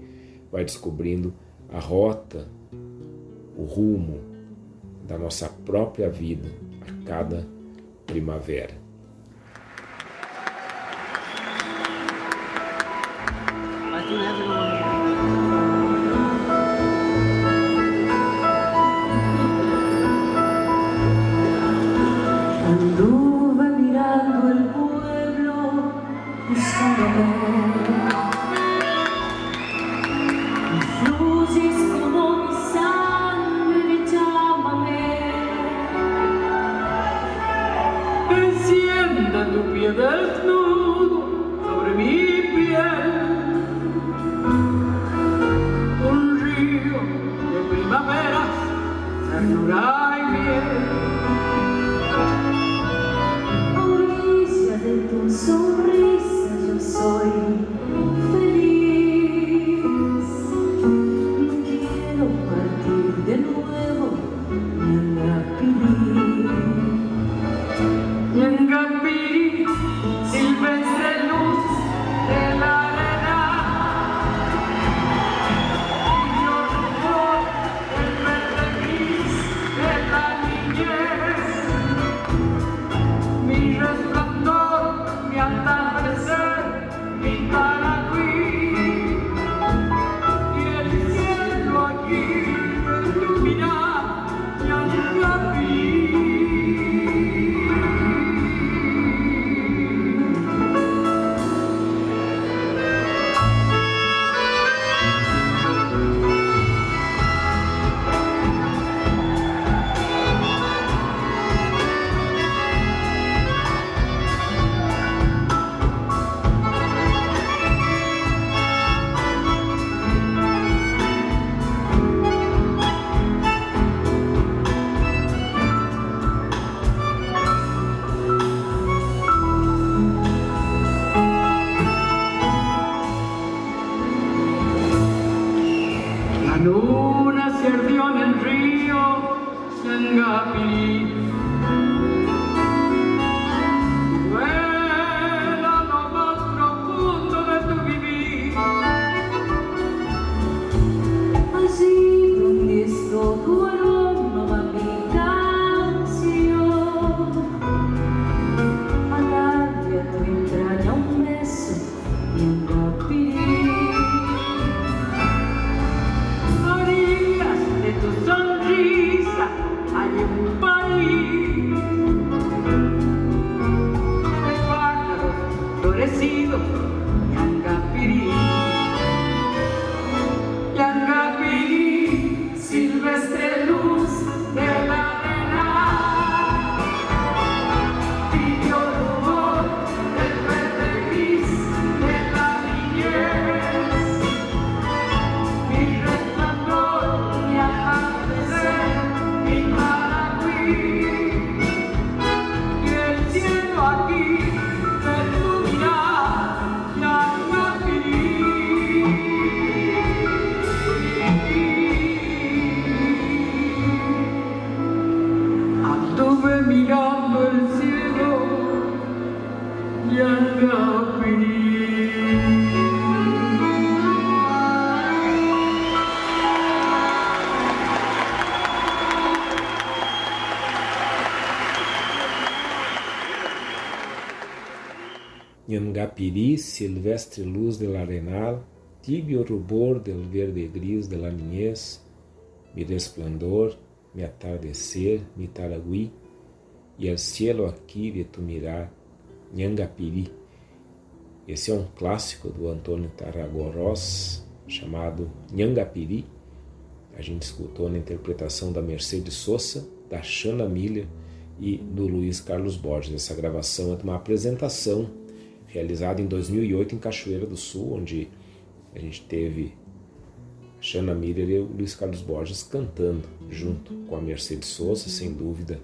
vai descobrindo a rota, o rumo da nossa própria vida a cada primavera. Silvestre luz del arenal, tibio rubor del verde gris de la niñez, mi resplandor, mi atardecer, mi taragüí, e el cielo aqui de tu mirar, Nhangapiri. Esse é um clássico do Antônio Tarragorós, chamado Nhangapiri. A gente escutou na interpretação da Mercedes Sosa, da Xana Miller e do Luiz Carlos Borges. Essa gravação é uma apresentação realizado em 2008 em Cachoeira do Sul, onde a gente teve Xana Miller e o Luiz Carlos Borges cantando junto com a Mercedes Sosa, sem dúvida,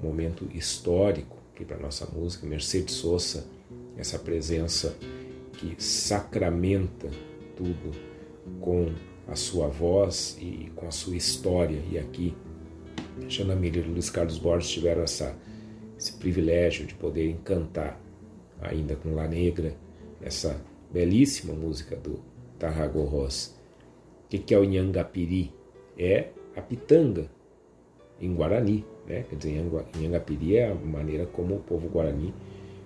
um momento histórico aqui para nossa música. Mercedes Sosa, essa presença que sacramenta tudo com a sua voz e com a sua história. E aqui, Xana Miller e Luiz Carlos Borges tiveram essa, esse privilégio de poder encantar, ainda com La Negra, essa belíssima música do Tarrago Ross que, que é o Nhangapiri? É a pitanga em Guarani. Né? Quer dizer, Nhangapiri é a maneira como o povo guarani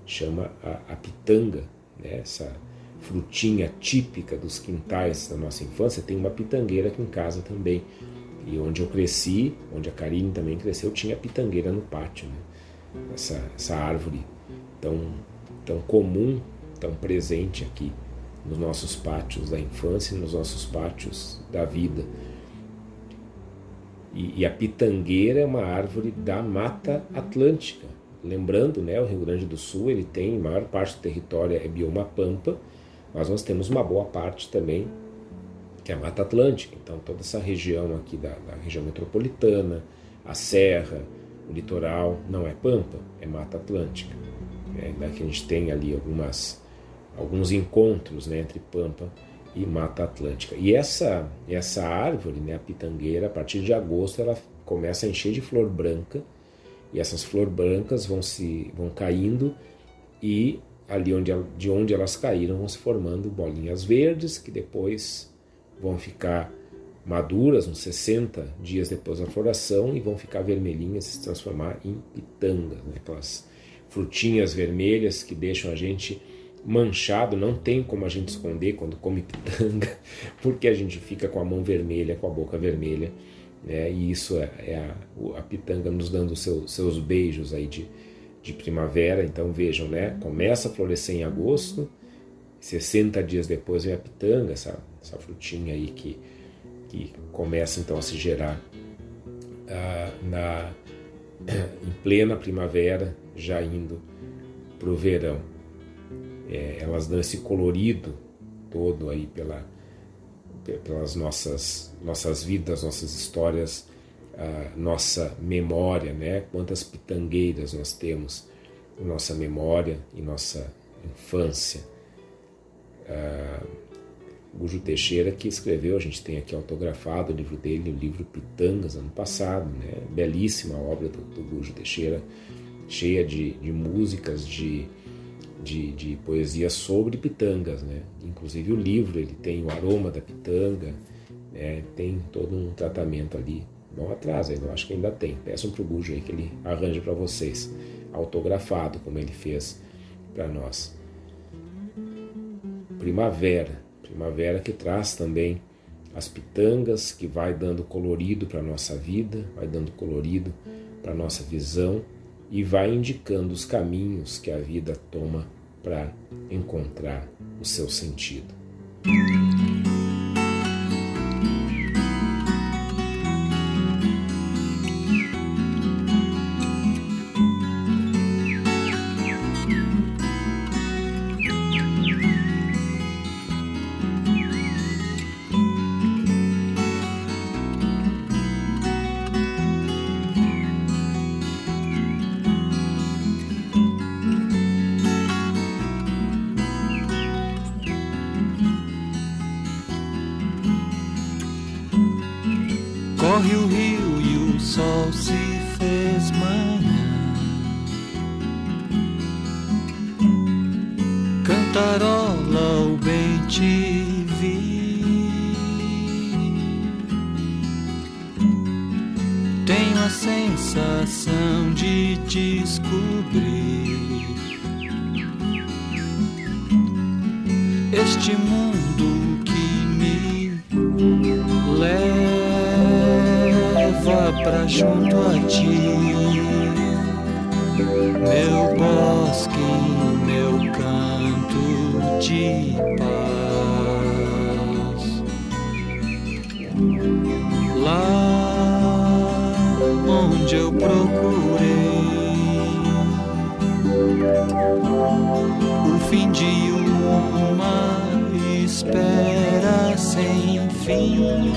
chama a, a pitanga, né? essa frutinha típica dos quintais da nossa infância. Tem uma pitangueira aqui em casa também. E onde eu cresci, onde a Karine também cresceu, tinha pitangueira no pátio. Né? Essa, essa árvore tão, tão comum, tão presente aqui nos nossos pátios da infância nos nossos pátios da vida. E, e, a pitangueira é uma árvore da Mata Atlântica. Lembrando, né, o Rio Grande do Sul ele tem maior parte do território é bioma pampa, mas nós temos uma boa parte também que é a Mata Atlântica. Então toda essa região aqui da, da região metropolitana, a serra, o litoral não é pampa, é Mata Atlântica. Ainda que a gente tem ali algumas alguns encontros né, entre Pampa e Mata Atlântica. E essa, essa árvore, né, a pitangueira, a partir de agosto ela começa a encher de flor branca e essas flores brancas vão se vão caindo e ali onde, de onde elas caíram vão se formando bolinhas verdes que depois vão ficar maduras uns 60 dias depois da floração e vão ficar vermelhinhas e se transformar em pitangas, né? aquelas frutinhas vermelhas que deixam a gente manchado, não tem como a gente esconder quando come pitanga, porque a gente fica com a mão vermelha, com a boca vermelha, né? E isso é, é a, a, pitanga nos dando seu, seus beijos aí de, de primavera. Então vejam, né? Começa a florescer em agosto, 60 dias depois vem a pitanga, essa, essa frutinha aí que, que começa então a se gerar ah, na, em plena primavera, já indo para o verão é, elas dão esse colorido todo aí pela, pelas nossas, nossas vidas, nossas histórias, a nossa memória, né? Quantas pitangueiras nós temos em nossa memória e nossa infância. Uh, Gujo Teixeira que escreveu, a gente tem aqui autografado o livro dele, o livro Pitangas, ano passado, né? belíssima obra do, do Gujo Teixeira, cheia de, de músicas, de, de, de poesia sobre pitangas, né? Inclusive o livro ele tem o aroma da pitanga, né? tem todo um tratamento ali. Não atrasa, eu acho que ainda tem. Peçam para o Bujo aí que ele arranje para vocês, autografado como ele fez para nós. Primavera, primavera que traz também as pitangas, que vai dando colorido para a nossa vida, vai dando colorido para nossa visão e vai indicando os caminhos que a vida toma para encontrar o seu sentido. Fim de uma espera. fim.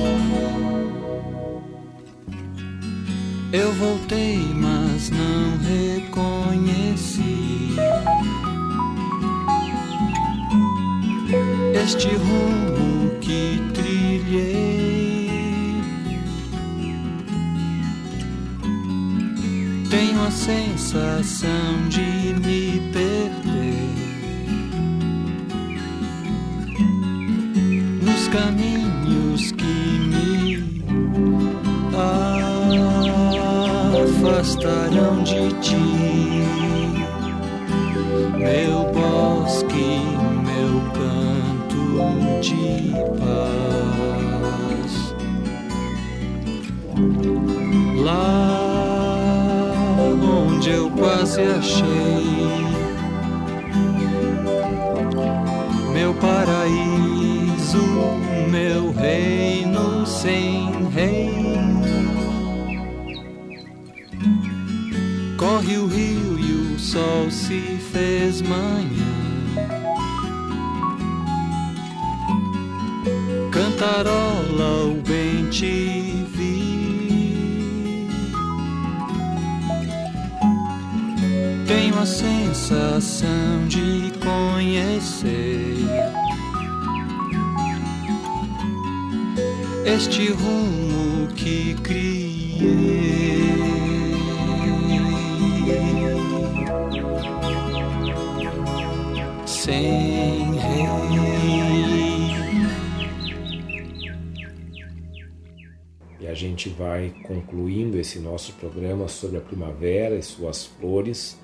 Eu voltei, mas não reconheci este rumo que trilhei. Tenho a sensação manhã. Cantarola o bem te vi. Tenho a sensação de conhecer este rumo que criei. Gente vai concluindo esse nosso programa sobre a primavera e suas flores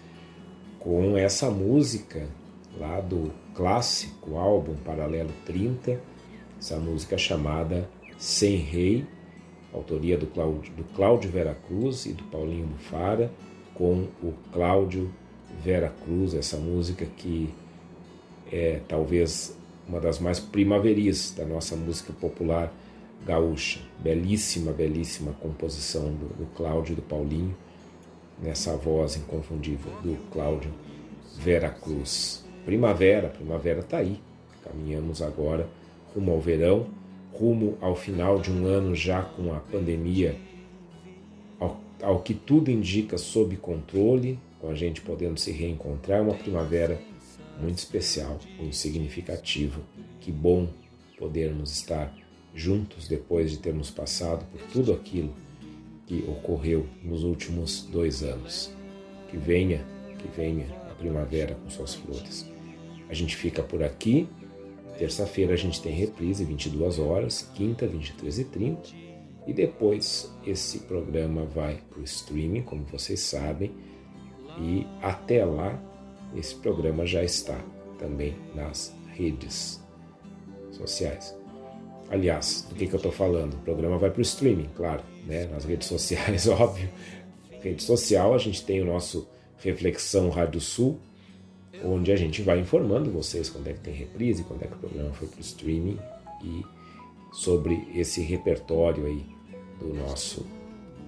com essa música lá do clássico álbum Paralelo 30, essa música chamada Sem Rei, autoria do Cláudio, do Cláudio Vera Cruz e do Paulinho Bufara, com o Cláudio Vera Cruz, essa música que é talvez uma das mais primaveris da nossa música popular gaúcha. Belíssima, belíssima composição do, do Cláudio e do Paulinho, nessa voz inconfundível do Cláudio Vera Cruz. Primavera, primavera está aí. Caminhamos agora rumo ao verão, rumo ao final de um ano já com a pandemia, ao, ao que tudo indica sob controle, com a gente podendo se reencontrar, uma primavera muito especial, muito significativo. Que bom podermos estar juntos depois de termos passado por tudo aquilo que ocorreu nos últimos dois anos. Que venha, que venha a primavera com suas flores. A gente fica por aqui. Terça-feira a gente tem reprise, 22 horas, quinta, 23 e 30. E depois esse programa vai para o streaming, como vocês sabem. E até lá esse programa já está também nas redes sociais. Aliás, do que, que eu estou falando? O programa vai para o streaming, claro, né? nas redes sociais, óbvio. Rede social, a gente tem o nosso Reflexão Rádio Sul, onde a gente vai informando vocês quando é que tem reprise, quando é que o programa foi para o streaming e sobre esse repertório aí do nosso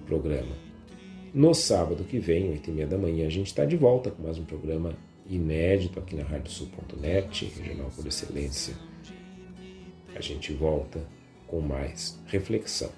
programa. No sábado que vem, 8 e meia da manhã, a gente está de volta com mais um programa inédito aqui na radiosul.net, regional por excelência. A gente volta com mais reflexão.